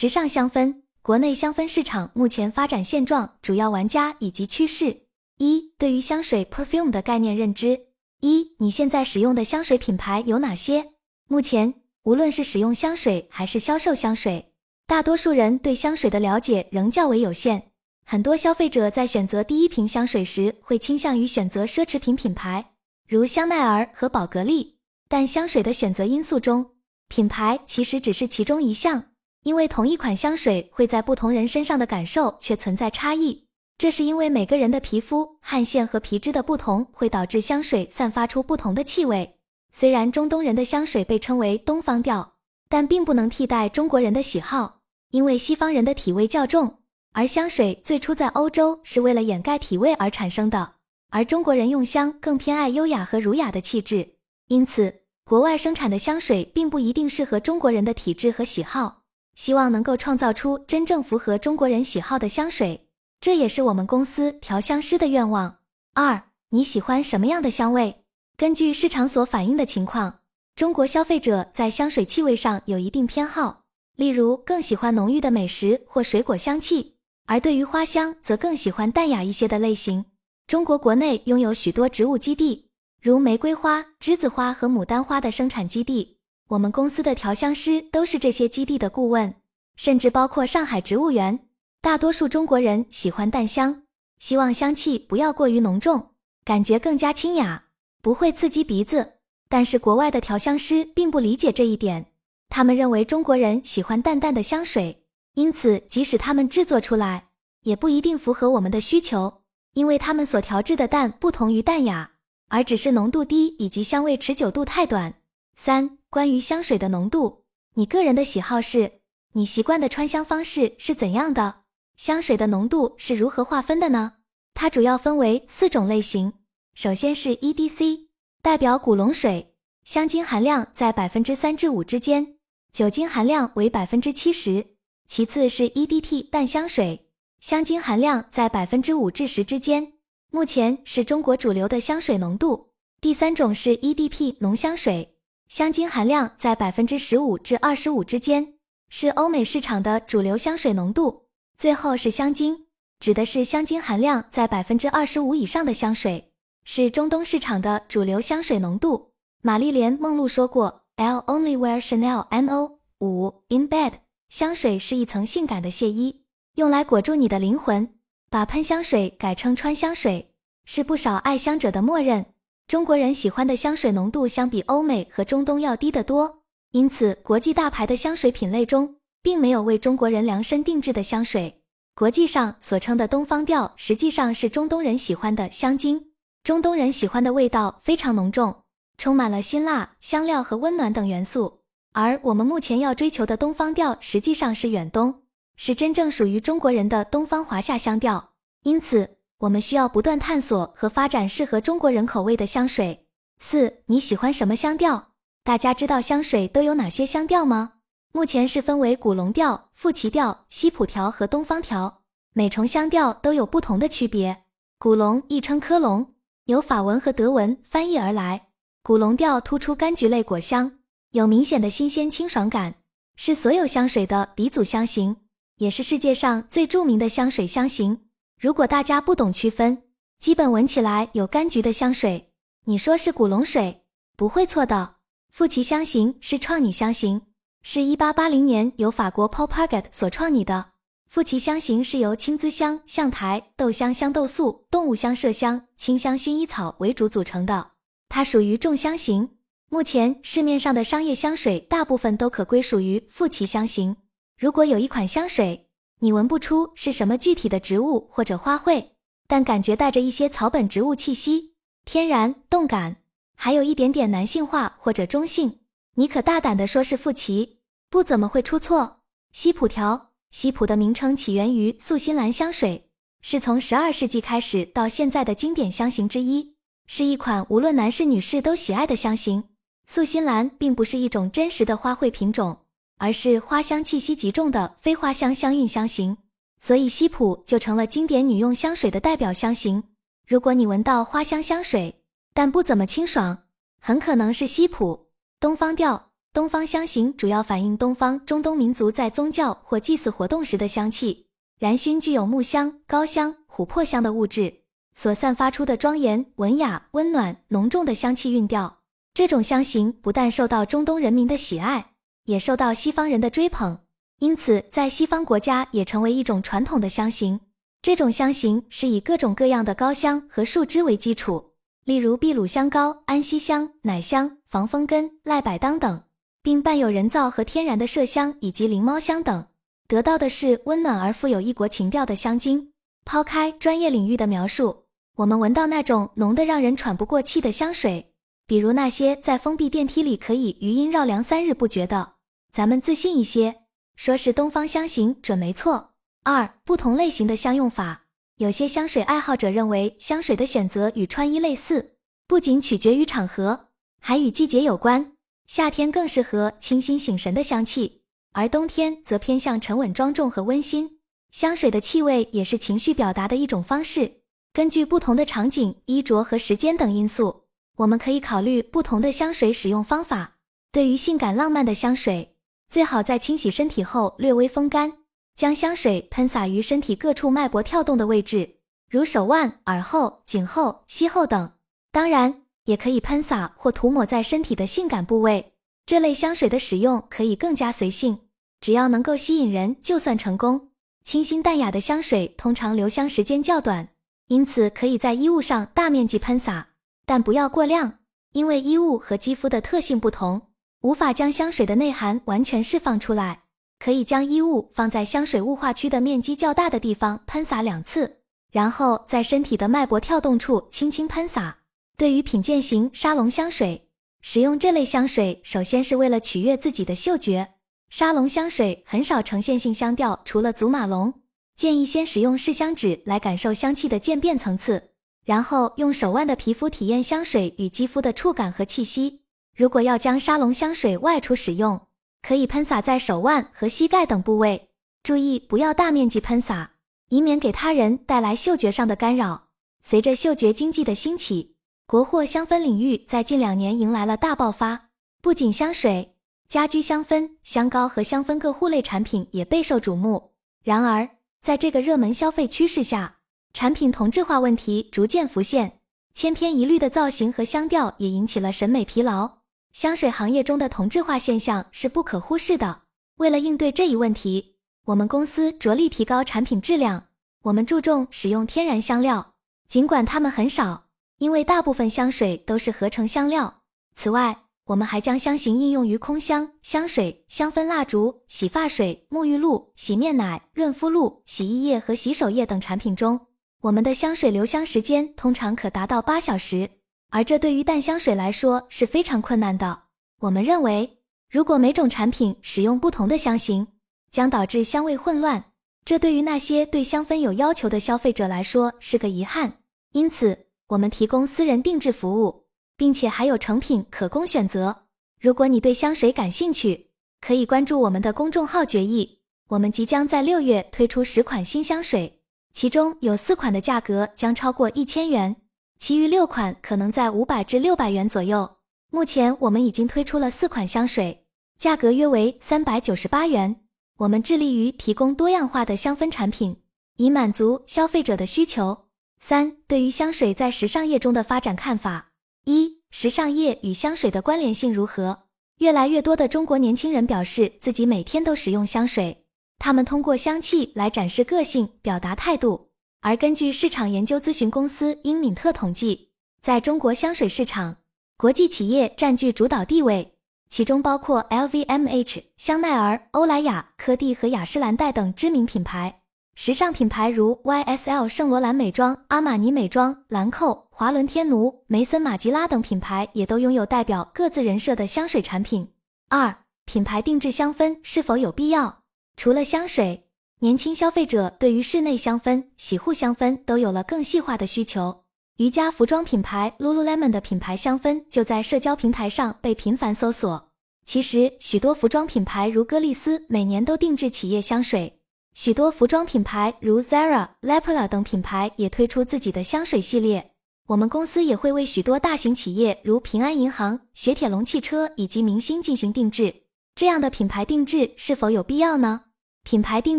时尚香氛，国内香氛市场目前发展现状、主要玩家以及趋势。一、对于香水 perfume 的概念认知。一、你现在使用的香水品牌有哪些？目前，无论是使用香水还是销售香水，大多数人对香水的了解仍较为有限。很多消费者在选择第一瓶香水时，会倾向于选择奢侈品品牌，如香奈儿和宝格丽。但香水的选择因素中，品牌其实只是其中一项。因为同一款香水会在不同人身上的感受却存在差异，这是因为每个人的皮肤、汗腺和皮脂的不同，会导致香水散发出不同的气味。虽然中东人的香水被称为东方调，但并不能替代中国人的喜好，因为西方人的体味较重，而香水最初在欧洲是为了掩盖体味而产生的，而中国人用香更偏爱优雅和儒雅的气质，因此国外生产的香水并不一定适合中国人的体质和喜好。希望能够创造出真正符合中国人喜好的香水，这也是我们公司调香师的愿望。二，你喜欢什么样的香味？根据市场所反映的情况，中国消费者在香水气味上有一定偏好，例如更喜欢浓郁的美食或水果香气，而对于花香则更喜欢淡雅一些的类型。中国国内拥有许多植物基地，如玫瑰花、栀子花和牡丹花的生产基地。我们公司的调香师都是这些基地的顾问，甚至包括上海植物园。大多数中国人喜欢淡香，希望香气不要过于浓重，感觉更加清雅，不会刺激鼻子。但是国外的调香师并不理解这一点，他们认为中国人喜欢淡淡的香水，因此即使他们制作出来，也不一定符合我们的需求，因为他们所调制的淡不同于淡雅，而只是浓度低以及香味持久度太短。三。关于香水的浓度，你个人的喜好是？你习惯的穿香方式是怎样的？香水的浓度是如何划分的呢？它主要分为四种类型。首先是 EDC，代表古龙水，香精含量在百分之三至五之间，酒精含量为百分之七十。其次是 EDT 淡香水，香精含量在百分之五至十之间，目前是中国主流的香水浓度。第三种是 EDP 浓香水。香精含量在百分之十五至二十五之间，是欧美市场的主流香水浓度。最后是香精，指的是香精含量在百分之二十五以上的香水，是中东市场的主流香水浓度。玛丽莲·梦露说过：“L only wear Chanel No 五 in bed。”香水是一层性感的亵衣，用来裹住你的灵魂。把喷香水改成穿香水，是不少爱香者的默认。中国人喜欢的香水浓度相比欧美和中东要低得多，因此国际大牌的香水品类中并没有为中国人量身定制的香水。国际上所称的东方调实际上是中东人喜欢的香精。中东人喜欢的味道非常浓重，充满了辛辣、香料和温暖等元素。而我们目前要追求的东方调实际上是远东，是真正属于中国人的东方华夏香调。因此。我们需要不断探索和发展适合中国人口味的香水。四，你喜欢什么香调？大家知道香水都有哪些香调吗？目前是分为古龙调、富奇调、西普调和东方调，每重香调都有不同的区别。古龙亦称科龙，由法文和德文翻译而来。古龙调突出柑橘类果香，有明显的新鲜清爽感，是所有香水的鼻祖香型，也是世界上最著名的香水香型。如果大家不懂区分，基本闻起来有柑橘的香水，你说是古龙水，不会错的。富奇香型是创拟香型，是一八八零年由法国 Paul Paget 所创拟的。富奇香型是由青姿香、象台、豆香、香豆素、动物香、麝香、清香、薰衣草为主组成的，它属于重香型。目前市面上的商业香水大部分都可归属于富奇香型。如果有一款香水，你闻不出是什么具体的植物或者花卉，但感觉带着一些草本植物气息，天然动感，还有一点点男性化或者中性。你可大胆地说是富奇，不怎么会出错。西普调，西普的名称起源于素心兰香水，是从十二世纪开始到现在的经典香型之一，是一款无论男士女士都喜爱的香型。素心兰并不是一种真实的花卉品种。而是花香气息极重的非花香香韵香型，所以西普就成了经典女用香水的代表香型。如果你闻到花香香水，但不怎么清爽，很可能是西普东方调。东方香型主要反映东方中东民族在宗教或祭祀活动时的香气。燃熏具有木香、高香、琥珀香的物质，所散发出的庄严、文雅、温暖、浓重的香气韵调。这种香型不但受到中东人民的喜爱，也受到西方人的追捧，因此在西方国家也成为一种传统的香型。这种香型是以各种各样的高香和树脂为基础，例如秘鲁香膏、安息香、奶香、防风根、赖柏当等，并伴有人造和天然的麝香以及灵猫香等。得到的是温暖而富有异国情调的香精。抛开专业领域的描述，我们闻到那种浓得让人喘不过气的香水，比如那些在封闭电梯里可以余音绕梁三日不绝的。咱们自信一些，说是东方香型准没错。二、不同类型的香用法。有些香水爱好者认为，香水的选择与穿衣类似，不仅取决于场合，还与季节有关。夏天更适合清新醒神的香气。而冬天则偏向沉稳庄重和温馨。香水的气味也是情绪表达的一种方式。根据不同的场景、衣着和时间等因素，我们可以考虑不同的香水使用方法。对于性感浪漫的香水，最好在清洗身体后略微风干，将香水喷洒于身体各处脉搏跳动的位置，如手腕、耳后、颈后、膝后等。当然，也可以喷洒或涂抹在身体的性感部位。这类香水的使用可以更加随性。只要能够吸引人，就算成功。清新淡雅的香水通常留香时间较短，因此可以在衣物上大面积喷洒，但不要过量，因为衣物和肌肤的特性不同，无法将香水的内涵完全释放出来。可以将衣物放在香水雾化区的面积较大的地方喷洒两次，然后在身体的脉搏跳动处轻轻喷洒。对于品鉴型沙龙香水，使用这类香水首先是为了取悦自己的嗅觉。沙龙香水很少呈现性香调，除了祖马龙，建议先使用试香纸来感受香气的渐变层次，然后用手腕的皮肤体验香水与肌肤的触感和气息。如果要将沙龙香水外出使用，可以喷洒在手腕和膝盖等部位，注意不要大面积喷洒，以免给他人带来嗅觉上的干扰。随着嗅觉经济的兴起，国货香氛领域在近两年迎来了大爆发，不仅香水。家居香氛、香膏和香氛各护类产品也备受瞩目。然而，在这个热门消费趋势下，产品同质化问题逐渐浮现，千篇一律的造型和香调也引起了审美疲劳。香水行业中的同质化现象是不可忽视的。为了应对这一问题，我们公司着力提高产品质量。我们注重使用天然香料，尽管它们很少，因为大部分香水都是合成香料。此外，我们还将香型应用于空香、香水、香氛蜡烛、洗发水、沐浴露、洗面奶、润肤露、洗衣液和洗手液等产品中。我们的香水留香时间通常可达到八小时，而这对于淡香水来说是非常困难的。我们认为，如果每种产品使用不同的香型，将导致香味混乱，这对于那些对香氛有要求的消费者来说是个遗憾。因此，我们提供私人定制服务。并且还有成品可供选择。如果你对香水感兴趣，可以关注我们的公众号“决议”。我们即将在六月推出十款新香水，其中有四款的价格将超过一千元，其余六款可能在五百至六百元左右。目前我们已经推出了四款香水，价格约为三百九十八元。我们致力于提供多样化的香氛产品，以满足消费者的需求。三、对于香水在时尚业中的发展看法。一、时尚业与香水的关联性如何？越来越多的中国年轻人表示自己每天都使用香水，他们通过香气来展示个性、表达态度。而根据市场研究咨询公司英敏特统计，在中国香水市场，国际企业占据主导地位，其中包括 LVMH、香奈儿、欧莱雅、科蒂和雅诗兰黛等知名品牌。时尚品牌如 YSL、圣罗兰美妆、阿玛尼美妆、兰蔻、华伦天奴、梅森马吉拉等品牌也都拥有代表各自人设的香水产品。二、品牌定制香氛是否有必要？除了香水，年轻消费者对于室内香氛、洗护香氛都有了更细化的需求。瑜伽服装品牌 Lululemon 的品牌香氛就在社交平台上被频繁搜索。其实，许多服装品牌如歌丽丝每年都定制企业香水。许多服装品牌如 Zara、l e p r a 等品牌也推出自己的香水系列。我们公司也会为许多大型企业，如平安银行、雪铁龙汽车以及明星进行定制。这样的品牌定制是否有必要呢？品牌定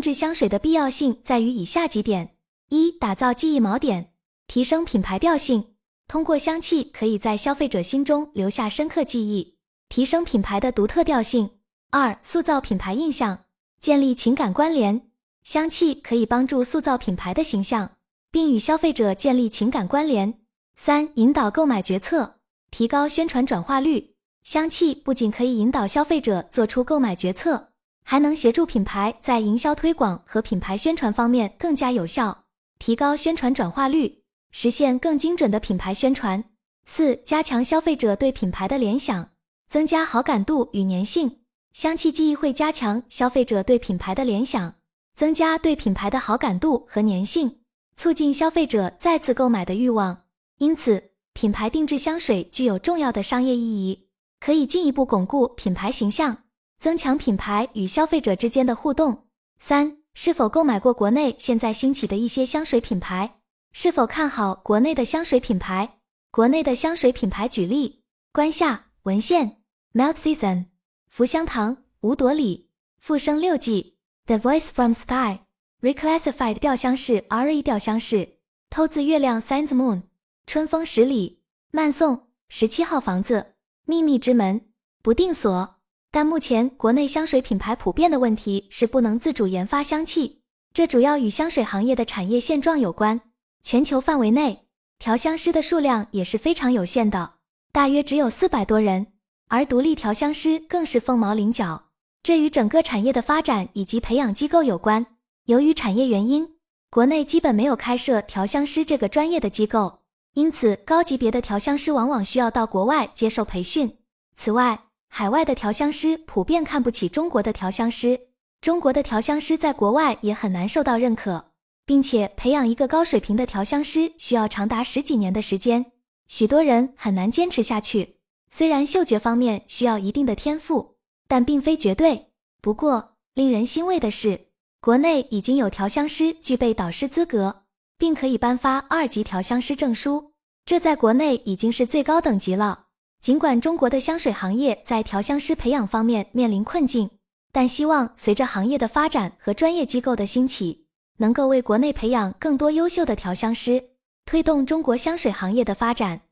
制香水的必要性在于以下几点：一、打造记忆锚点，提升品牌调性。通过香气，可以在消费者心中留下深刻记忆，提升品牌的独特调性。二、塑造品牌印象，建立情感关联。香气可以帮助塑造品牌的形象，并与消费者建立情感关联。三、引导购买决策，提高宣传转化率。香气不仅可以引导消费者做出购买决策，还能协助品牌在营销推广和品牌宣传方面更加有效，提高宣传转化率，实现更精准的品牌宣传。四、加强消费者对品牌的联想，增加好感度与粘性。香气记忆会加强消费者对品牌的联想，增加对品牌的好感度和粘性，促进消费者再次购买的欲望。因此，品牌定制香水具有重要的商业意义。可以进一步巩固品牌形象，增强品牌与消费者之间的互动。三、是否购买过国内现在兴起的一些香水品牌？是否看好国内的香水品牌？国内的香水品牌举例：关夏、文献、Melt Season、福香堂、吴朵里、复生六季、The Voice from Sky、Reclassified 调香室、R.E 调香室、偷自月亮 Signs Moon、春风十里、慢送、十七号房子。秘密之门不定锁，但目前国内香水品牌普遍的问题是不能自主研发香气，这主要与香水行业的产业现状有关。全球范围内，调香师的数量也是非常有限的，大约只有四百多人，而独立调香师更是凤毛麟角。这与整个产业的发展以及培养机构有关。由于产业原因，国内基本没有开设调香师这个专业的机构。因此，高级别的调香师往往需要到国外接受培训。此外，海外的调香师普遍看不起中国的调香师，中国的调香师在国外也很难受到认可，并且培养一个高水平的调香师需要长达十几年的时间，许多人很难坚持下去。虽然嗅觉方面需要一定的天赋，但并非绝对。不过，令人欣慰的是，国内已经有调香师具备导师资格。并可以颁发二级调香师证书，这在国内已经是最高等级了。尽管中国的香水行业在调香师培养方面面临困境，但希望随着行业的发展和专业机构的兴起，能够为国内培养更多优秀的调香师，推动中国香水行业的发展。